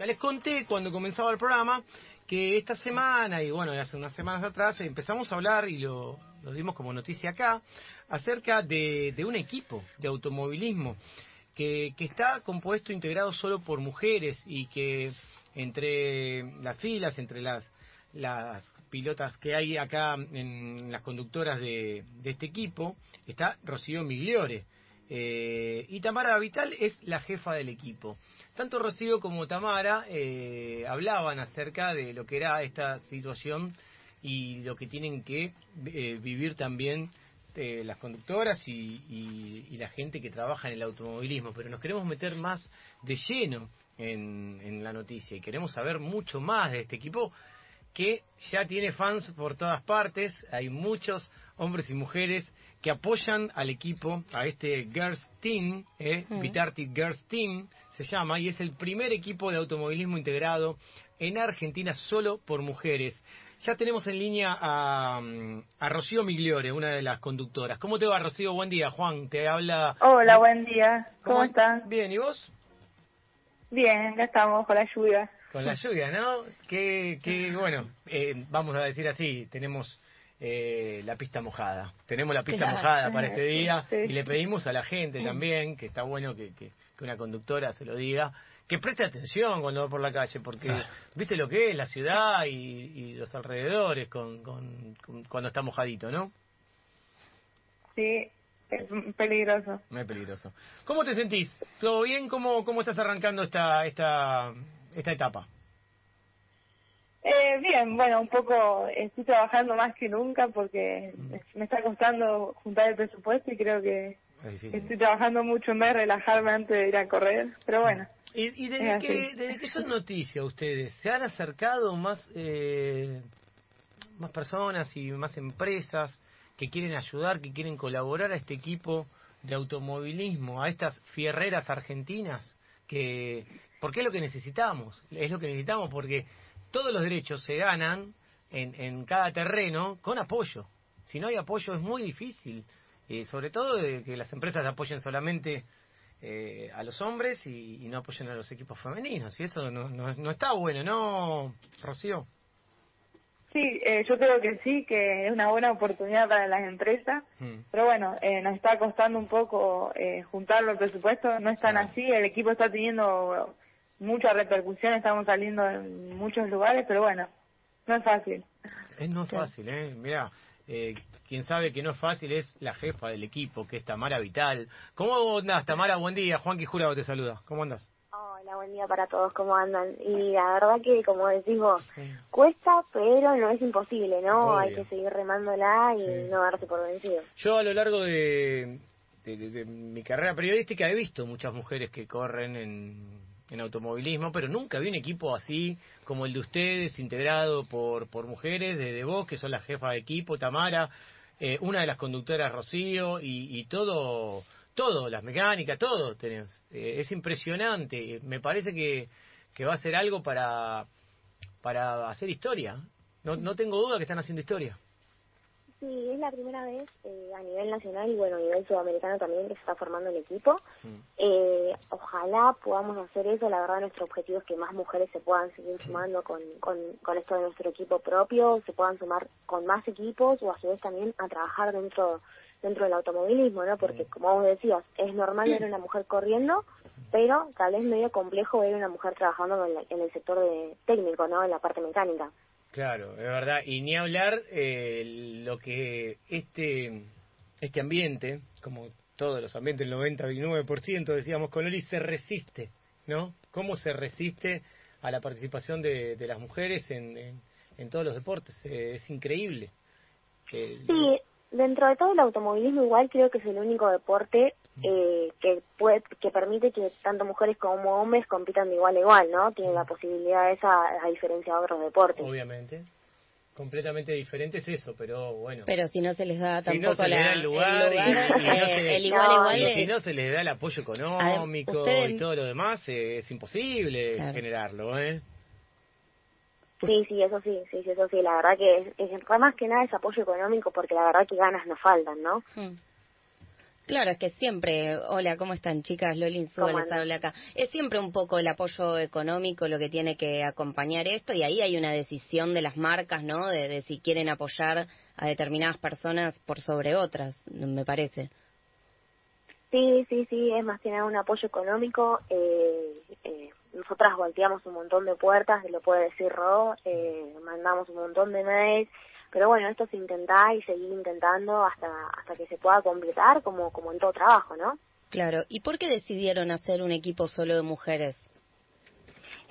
Ya les conté cuando comenzaba el programa que esta semana, y bueno, hace unas semanas atrás, empezamos a hablar, y lo, lo dimos como noticia acá, acerca de, un equipo de automovilismo que, que está compuesto, integrado solo por mujeres y que entre las filas, entre las, las pilotas que hay acá en las conductoras de, de este equipo, está Rocío Migliore. Eh, y Tamara Vital es la jefa del equipo. Tanto Rocío como Tamara eh, hablaban acerca de lo que era esta situación y lo que tienen que eh, vivir también eh, las conductoras y, y, y, la gente que trabaja en el automovilismo. Pero nos queremos meter más de lleno en, en la noticia y queremos saber mucho más de este equipo que ya tiene fans por todas partes. Hay muchos hombres y mujeres que apoyan al equipo, a este Girls Team, eh, mm. Vitarti Girls Team se llama, y es el primer equipo de automovilismo integrado en Argentina solo por mujeres. Ya tenemos en línea a, a Rocío Migliore, una de las conductoras. ¿Cómo te va, Rocío? Buen día, Juan. Te habla. Hola, buen día. ¿Cómo, ¿Cómo estás? Bien, ¿y vos? Bien, ya estamos con la lluvia. Con la lluvia, ¿no? Que, que bueno, eh, vamos a decir así, tenemos eh, la pista mojada. Tenemos la pista claro. mojada para este día sí. y le pedimos a la gente también, que está bueno que, que, que, una conductora se lo diga, que preste atención cuando va por la calle, porque claro. viste lo que es la ciudad y, y los alrededores con, con, con, cuando está mojadito, ¿no? Sí, es peligroso. Es peligroso. ¿Cómo te sentís? ¿Todo bien? ¿Cómo, cómo estás arrancando esta, esta, esta etapa? Eh, bien, bueno, un poco estoy trabajando más que nunca porque mm. me está costando juntar el presupuesto y creo que estoy trabajando mucho en vez de relajarme antes de ir a correr, pero bueno. ¿Y, y desde, que, desde que son noticias ustedes, se han acercado más, eh, más personas y más empresas que quieren ayudar, que quieren colaborar a este equipo de automovilismo, a estas fierreras argentinas? que porque es lo que necesitamos, es lo que necesitamos porque todos los derechos se ganan en, en cada terreno con apoyo. Si no hay apoyo es muy difícil, eh, sobre todo de que las empresas apoyen solamente eh, a los hombres y, y, no apoyen a los equipos femeninos. Y eso no, no, no está bueno, ¿no, Rocío? Sí, eh, yo creo que sí, que es una buena oportunidad para las empresas, mm. pero bueno, eh, nos está costando un poco eh, juntar los presupuestos, no están así, el equipo está teniendo mucha repercusión, estamos saliendo en muchos lugares, pero bueno, no es fácil. Es no es fácil, ¿eh? Mira, eh, quien sabe que no es fácil es la jefa del equipo, que es Tamara Vital. ¿Cómo andas, Tamara? Buen día, Juan Quijurado te saluda. ¿Cómo andas? Hola, buen día para todos, ¿cómo andan? Y la verdad que, como decís vos, cuesta, pero no es imposible, ¿no? Obvio. Hay que seguir remándola y sí. no darse por vencido. Yo a lo largo de, de, de, de, mi carrera periodística he visto muchas mujeres que corren en, en automovilismo, pero nunca vi un equipo así como el de ustedes, integrado por, por mujeres, desde vos, que son la jefa de equipo, Tamara, eh, una de las conductoras, Rocío, y, y todo todo, las mecánicas, todo tenés. Eh, es impresionante. Me parece que, que va a ser algo para, para hacer historia. No, no tengo duda que están haciendo historia. Sí, es la primera vez eh, a nivel nacional y bueno, a nivel sudamericano también que se está formando el equipo. Mm. Eh, ojalá podamos hacer eso. La verdad, nuestro objetivo es que más mujeres se puedan seguir sumando con, con, con esto de nuestro equipo propio, se puedan sumar con más equipos o a su vez también a trabajar dentro dentro del automovilismo, ¿no? Porque, como vos decías, es normal ver una mujer corriendo, pero tal vez medio complejo ver una mujer trabajando en, la, en el sector de técnico, ¿no? En la parte mecánica. Claro, es verdad. Y ni hablar eh, lo que este, este ambiente, como todos los ambientes, el 99% decíamos con Loli, se resiste, ¿no? ¿Cómo se resiste a la participación de, de las mujeres en, en, todos los deportes? Eh, es increíble. Eh, sí, dentro de todo el automovilismo igual creo que es el único deporte eh, que puede que permite que tanto mujeres como hombres compitan de igual a igual, ¿no? Tienen la posibilidad esa a diferencia de otros deportes. Obviamente. Completamente diferente es eso, pero bueno. Pero si no se les da tampoco si no se la, les da el lugar, el, lugar, y, y no se, el igual igual. Y si no se les da el apoyo económico Usted... y todo lo demás, eh, es imposible claro. generarlo, ¿eh? Sí, sí, eso sí, sí, sí, eso sí, la verdad que es, es más que nada es apoyo económico porque la verdad que ganas no faltan, ¿no? Hmm. Claro, es que siempre, hola, ¿cómo están chicas? Lolin les habla acá. Es siempre un poco el apoyo económico lo que tiene que acompañar esto y ahí hay una decisión de las marcas, ¿no? De, si quieren apoyar a determinadas personas por sobre otras, me parece. Sí, sí, sí, es más que nada un apoyo económico. Eh, eh, nosotras volteamos un montón de puertas, lo puede decir Ro, eh, mandamos un montón de mails pero bueno, esto es intentar y seguir intentando hasta, hasta que se pueda completar como, como en todo trabajo, ¿no? Claro, ¿y por qué decidieron hacer un equipo solo de mujeres?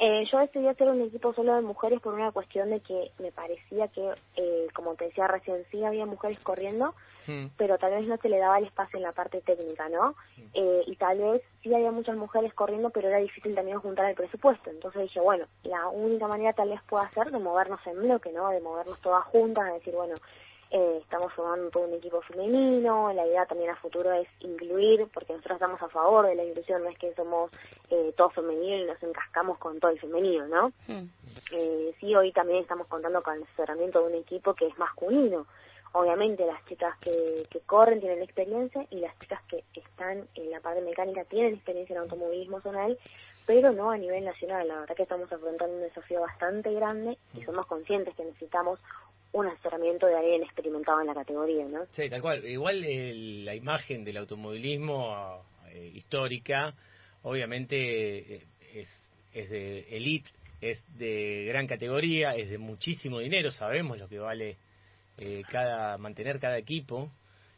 Eh, yo decidí hacer un equipo solo de mujeres por una cuestión de que me parecía que, eh, como te decía recién, sí había mujeres corriendo, mm. pero tal vez no se le daba el espacio en la parte técnica, ¿no? Mm. Eh, y tal vez sí había muchas mujeres corriendo, pero era difícil también juntar el presupuesto. Entonces dije, bueno, la única manera tal vez pueda ser de movernos en bloque, ¿no? De movernos todas juntas, de decir, bueno, eh, estamos formando todo un equipo femenino, la idea también a futuro es incluir, porque nosotros estamos a favor de la inclusión, no es que somos eh, todo femenino y nos encascamos con todo el femenino, ¿no? Hmm. Eh, sí, hoy también estamos contando con el asesoramiento de un equipo que es masculino. Obviamente las chicas que, que corren tienen experiencia y las chicas que están en la parte mecánica tienen experiencia en automovilismo zonal, pero no a nivel nacional. La verdad que estamos afrontando un desafío bastante grande y hmm. somos conscientes que necesitamos un asesoramiento de alguien experimentado en la categoría, ¿no? Sí, tal cual. Igual la imagen del automovilismo eh, histórica, obviamente eh, es, es de elite, es de gran categoría, es de muchísimo dinero, sabemos lo que vale eh, cada mantener cada equipo,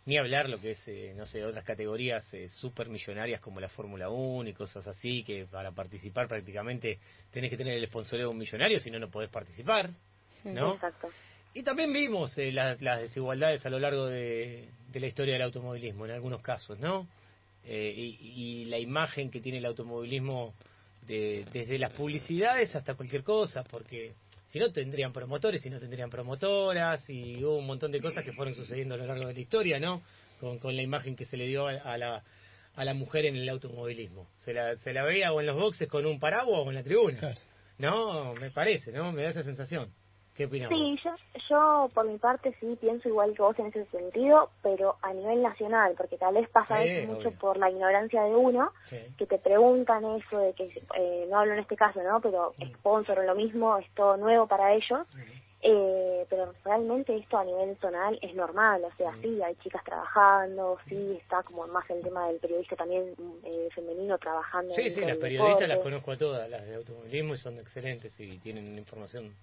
ni hablar lo que es, no sé, otras categorías super millonarias como la Fórmula 1 y cosas así, que para participar prácticamente tenés que tener el sponsoreo de un millonario, si no, no podés participar, ¿no? Exacto. Y también vimos eh, las desigualdades a lo largo de, la historia del automovilismo, en algunos casos, ¿no? Eh, y, la imagen que tiene el automovilismo desde las publicidades hasta cualquier cosa, porque si no tendrían promotores, si no tendrían promotoras, y hubo un montón de cosas que fueron sucediendo a lo largo de la historia, ¿no? Con, la imagen que se le dio a, la, a la mujer en el automovilismo. Se la, se la veía o en los boxes con un paraguas o en la tribuna. No, me parece, ¿no? Me da esa sensación. Sí, yo, yo por mi parte sí pienso igual que vos en ese sentido, pero a nivel nacional, porque tal vez pasa mucho por la ignorancia de uno, que te preguntan eso de que, eh, no hablo en este caso, ¿no? Pero mm. sponsor o lo mismo, es todo nuevo para ellos. Eh, pero realmente esto a nivel zonal es normal, o sea, mm. sí, hay chicas trabajando, sí, mm. está como más el tema del periodista también eh, femenino trabajando. Sí, sí, las periodistas las conozco a todas, las de automovilismo, y son excelentes y tienen información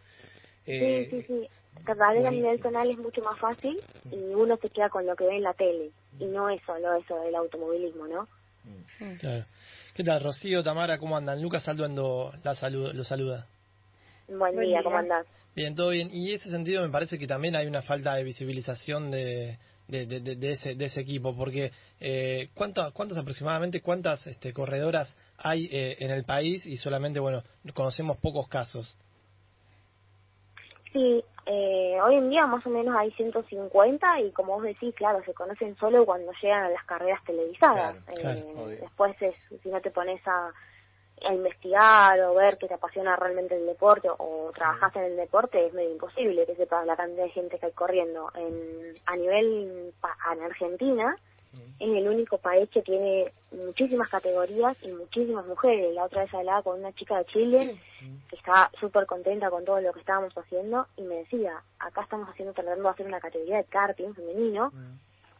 sí, sí, sí. Cada vez a nivel zonal es mucho más fácil y uno se queda con lo que ve en la tele y no es solo eso del automovilismo, ¿no? Mm. Claro. ¿Qué tal, Rocío, Tamara? ¿Cómo andan? Lucas Salduendo la salud, lo saluda. Buen, día, ¿cómo andás? Bien, todo bien. Y en ese sentido me parece que también hay una falta de visibilización de, de, de, ese, de ese equipo, porque eh, ¿cuántas, ¿cuántas aproximadamente, cuántas este, corredoras hay eh, en el país y solamente, bueno, conocemos pocos casos? Sí, eh, hoy en día más o menos hay 150 y como vos decís, claro, se conocen solo cuando llegan a las carreras televisadas. eh, después, es, si no te pones a, a, investigar o ver que te apasiona realmente el deporte o trabajas en el deporte, es medio imposible que sepas la cantidad de gente que hay corriendo. En, a nivel en Argentina, es el único país que tiene muchísimas categorías y muchísimas mujeres. La otra vez hablaba con una chica de Chile que estaba súper contenta con todo lo que estábamos haciendo y me decía, acá estamos haciendo tratando de hacer una categoría de karting femenino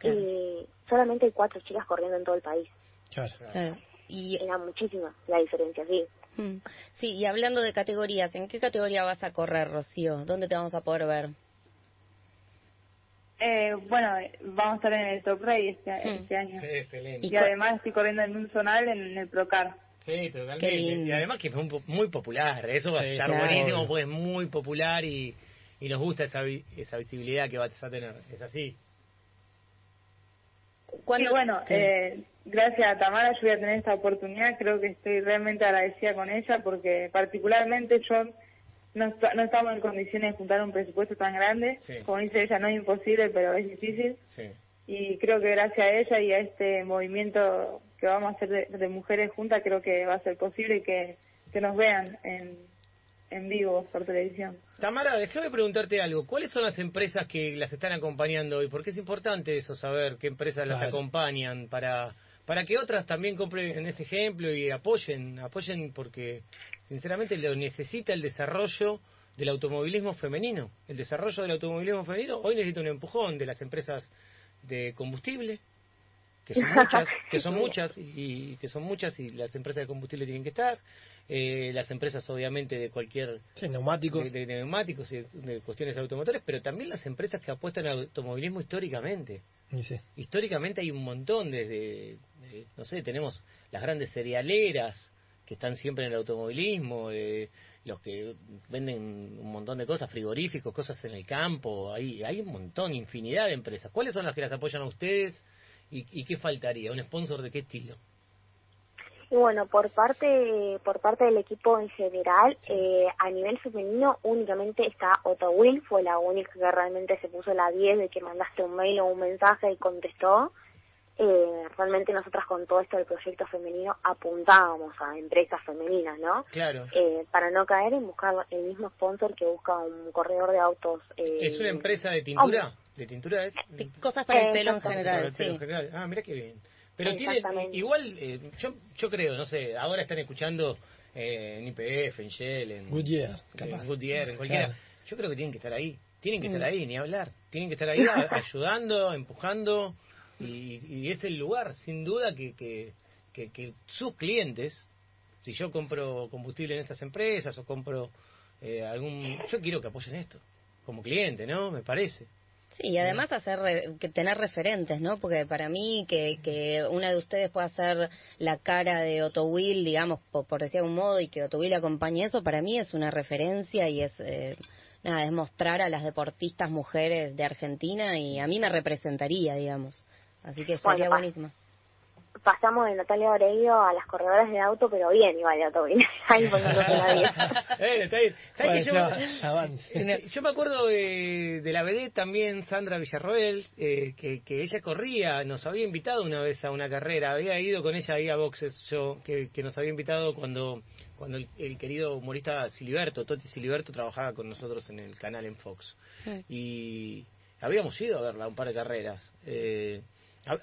y solamente hay cuatro chicas corriendo en todo el país. Claro. Y era muchísima la diferencia, sí. Sí, y hablando de categorías, ¿en qué categoría vas a correr, Rocío? ¿Dónde te vamos a poder ver? Eh, bueno, vamos a estar en el Top Ray este, hmm. este año. Excelente. Y, además estoy corriendo en un zonal en el Procar. Sí, totalmente. Y además que es muy popular. Eso va a estar buenísimo, pues es muy popular y, y nos gusta esa, esa visibilidad que vas a tener. Es así. Sí, bueno, eh, gracias a Tamara yo voy a tener esta oportunidad. Creo que estoy realmente agradecida con ella porque particularmente yo no, no estamos en condiciones de juntar un presupuesto tan grande. Como dice ella, no es imposible, pero es difícil. Y creo que gracias a ella y a este movimiento que vamos a hacer de, mujeres juntas, creo que va a ser posible que, que nos vean en, en vivo por televisión. Tamara, déjame preguntarte algo. ¿Cuáles son las empresas que las están acompañando hoy? Porque es importante eso, saber qué empresas las acompañan para para que otras también compren ese ejemplo y apoyen, apoyen porque sinceramente lo necesita el desarrollo del automovilismo femenino. El desarrollo del automovilismo femenino hoy necesita un empujón de las empresas de combustible, que son muchas, que son muchas y, que son muchas y las empresas de combustible tienen que estar, eh, las empresas obviamente de cualquier neumáticos, de, neumáticos y de, cuestiones automotores, pero también las empresas que apuestan al automovilismo históricamente. Históricamente hay un montón desde, no sé, tenemos las grandes cerealeras que están siempre en el automovilismo, eh, los que venden un montón de cosas, frigoríficos, cosas en el campo, hay, hay un montón, infinidad de empresas. ¿Cuáles son las que las apoyan a ustedes y, y qué faltaría? ¿Un sponsor de qué estilo? Y bueno, por parte por parte del equipo en general, eh, a nivel femenino únicamente está Otto Will, fue la única que realmente se puso la 10 de que mandaste un mail o un mensaje y contestó. Eh, realmente nosotras con todo esto del proyecto femenino apuntábamos a empresas femeninas, ¿no? Claro. Eh, para no caer en buscar el mismo sponsor que busca un corredor de autos. Eh, ¿Es una empresa de tintura? ¿De tintura es? Cosas para el pelo en general, sí. Ah, mira qué bien. Pero tiene, igual, eh, yo, yo creo, no sé, ahora están escuchando eh, en IPF, en Shell, en Goodyear, en, Goodyear, en cualquiera. Yo creo que tienen que estar ahí, tienen que estar mm. ahí, ni hablar. Tienen que estar ahí ayudando, empujando, y, y, es el lugar, sin duda, que, que, que, que, sus clientes, si yo compro combustible en estas empresas o compro eh, algún... Yo quiero que apoyen esto, como cliente, ¿no? Me parece. Sí, y además hacer que tener referentes, ¿no? Porque para mí que, que una de ustedes pueda ser la cara de Otto Will, digamos, por, por decir un modo, y que Otto Will acompañe eso, para mí es una referencia y es, eh, nada, es mostrar a las deportistas mujeres de Argentina y a mí me representaría, digamos. Así que sería buenísimo pasamos de Natalia Oreiro a las corredoras de auto, pero bien igual de. Ahí poniéndose la eh, está bien. ¿Sabes yo, yo, me acuerdo de, de la BD también, Sandra Villarroel, eh, que, que ella corría, nos había invitado una vez a una carrera, había ido con ella ahí a boxes, yo, que, que nos había invitado cuando cuando el, querido humorista Siliberto, Toti Siliberto, trabajaba con nosotros en el canal en Fox. Y habíamos ido a verla un par de carreras. Eh,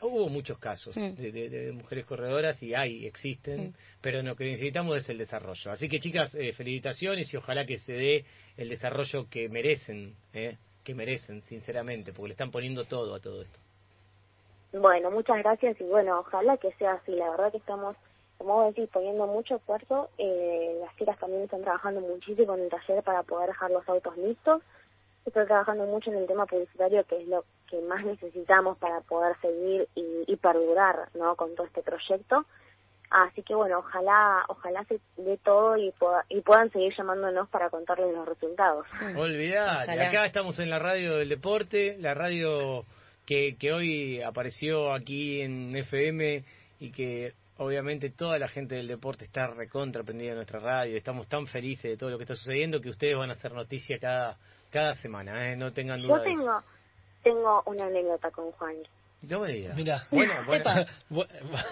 Hubo muchos casos mm. de, mujeres corredoras y hay, existen, mm. pero lo que necesitamos es el desarrollo. Así que chicas, eh, felicitaciones y ojalá que se dé el desarrollo que merecen, eh, que merecen, sinceramente, porque le están poniendo todo a todo esto. Bueno, muchas gracias y bueno, ojalá que sea así. La verdad que estamos, como vos decís, poniendo mucho esfuerzo. Eh, las chicas también están trabajando muchísimo en el taller para poder dejar los autos listos. Estoy trabajando mucho en el tema publicitario, que es lo que más necesitamos para poder seguir y, perdurar ¿no? con todo este proyecto. Así que bueno, ojalá ojalá se dé todo y, y puedan seguir llamándonos para contarles los resultados. Olvidate, acá estamos en la radio del deporte, la radio que, que hoy apareció aquí en FM y que obviamente toda la gente del deporte está recontra prendida en nuestra radio, estamos tan felices de todo lo que está sucediendo que ustedes van a hacer noticia cada cada semana, ¿eh? no tengan duda. Yo tengo, tengo una anécdota con Juan. No me digas. Mira. Bueno, bueno.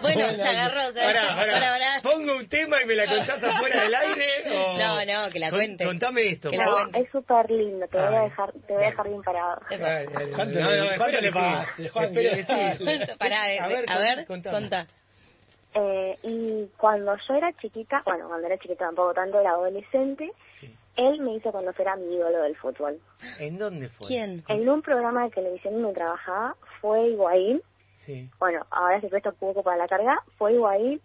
bueno, se agarró. Pongo un tema y me la contás afuera del aire. O... No, no, que la cuente. Contame esto. Que no, es súper lindo. Te voy a dejar, te voy a dejar bien parado. No, no, ¿Cuánto le pagaste, Juan? Pará, a ver, a ver contá. Eh, y cuando yo era chiquita, bueno, cuando era chiquita tampoco tanto, era adolescente, sí. Él me hizo conocer a mi ídolo del fútbol. ¿En dónde fue? ¿Quién? En un programa de televisión donde trabajaba, fue Higuaín. Sí. Bueno, ahora se presta poco para la carga, fue Higuaín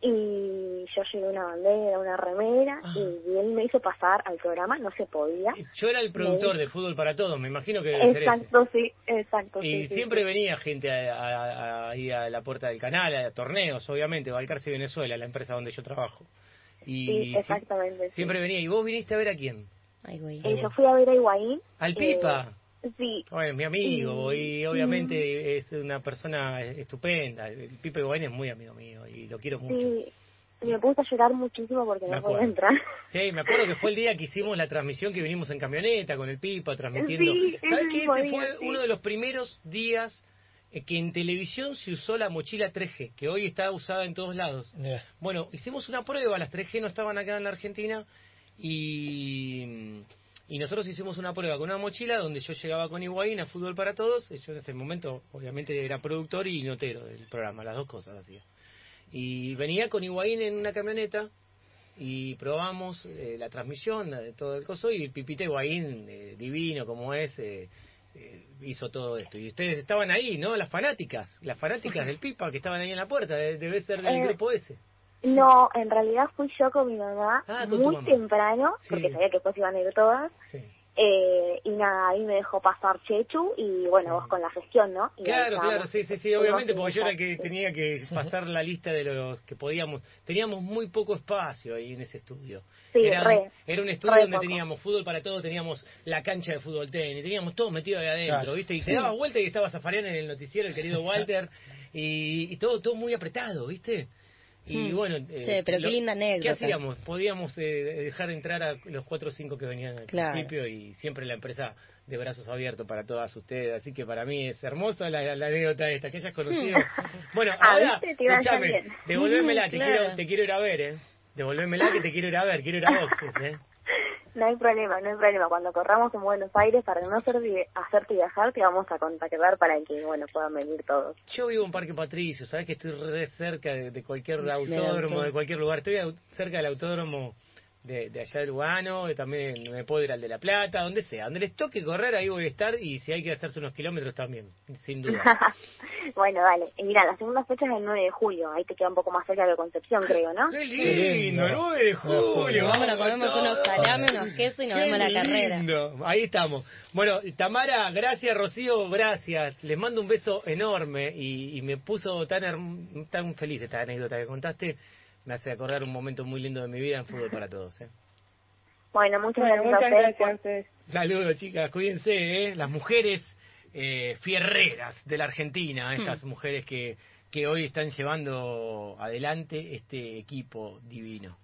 y yo llevé una bandera, una remera ah. y él me hizo pasar al programa, no se podía. Yo era el productor de Fútbol para Todos, me imagino que Exacto, sí, exacto. Y siempre venía gente ahí a, la puerta del canal, a torneos, obviamente, Valcarce Venezuela, la empresa donde yo trabajo. Y sí, exactamente. Siempre venía. ¿Y vos viniste a ver a quién? Eh, yo fui a ver a Higuaín. ¿Al Pipa? Eh, sí. Bueno, mi amigo y, obviamente es una persona estupenda. El Pipa Higuaín es muy amigo mío y lo quiero mucho. Sí. Me puse a llorar muchísimo porque no podía entrar. Sí, me acuerdo que fue el día que hicimos la transmisión que vinimos en camioneta con el Pipa transmitiendo. Sí, ¿Sabes qué? Ese fue uno de los primeros días que en televisión se usó la mochila 3G, que hoy está usada en todos lados. Bueno, hicimos una prueba, las 3G no estaban acá en la Argentina, y, y nosotros hicimos una prueba con una mochila donde yo llegaba con Higuaín a Fútbol para Todos. Yo en ese momento, obviamente, era productor y notero del programa, las dos cosas hacía. Y venía con Higuaín en una camioneta y probamos eh, la transmisión de todo el coso y Pipita Higuaín, eh, divino como es, eh, hizo todo esto. Y ustedes estaban ahí, ¿no? Las fanáticas, las fanáticas del Pipa que estaban ahí en la puerta, debe ser del grupo ese. No, en realidad fui yo con mi mamá ah, muy temprano, porque sabía que después iban a ir todas. Sí. Eh, y nada, ahí me dejó pasar Chechu y bueno, vos con la gestión, ¿no? claro, claro, sí, sí, sí, obviamente, porque yo era que tenía que pasar la lista de los que podíamos. Teníamos muy poco espacio ahí en ese estudio. Sí, era, re, era un estudio donde teníamos fútbol para todos, teníamos la cancha de fútbol tenis, teníamos todo metido ahí adentro, ¿viste? Y se daba vuelta y estaba Zafarian en el noticiero, el querido Walter, y, y todo, todo muy apretado, ¿viste? Y hmm. bueno, eh, pero qué linda anécdota. ¿Qué hacíamos? Podíamos eh, dejar entrar a los cuatro o cinco que venían al principio y siempre la empresa de brazos abiertos para todas ustedes. Así que para mí es hermosa la, anécdota esta que hayas conocido. bueno, ah, ahora, escúchame, devolvémela, te, quiero, te quiero ir a ver, ¿eh? Devolvémela que te quiero ir a ver, quiero ir a boxes, ¿eh? No hay problema, no hay problema. Cuando corramos en Buenos Aires, para no hacer, hacerte viajar, te vamos a contactar para que, bueno, puedan venir todos. Yo vivo en Parque Patricio, sabes que estoy re cerca de, cualquier autódromo, de cualquier lugar. Estoy cerca del autódromo de, de allá de Lugano, también me puedo ir al de La Plata, donde sea. Donde les toque correr, ahí voy a estar y si hay que hacerse unos kilómetros también, sin duda. bueno, dale. Y mira, la segunda fecha es el 9 de julio, ahí te queda un poco más cerca de Concepción, creo, ¿no? ¡Qué lindo! 9 de julio. Vamos, a comemos unos salames, unos quesos y nos vemos la carrera. Ahí estamos. Bueno, Tamara, gracias, Rocío, gracias. Les mando un beso enorme y, y me puso tan, tan feliz esta anécdota que contaste me hace acordar un momento muy lindo de mi vida en Fútbol para Todos. ¿eh? Bueno, muchas gracias. Saludos, chicas, cuídense, ¿eh? las mujeres eh, fierreras de la Argentina, hmm. estas mujeres que, que hoy están llevando adelante este equipo divino.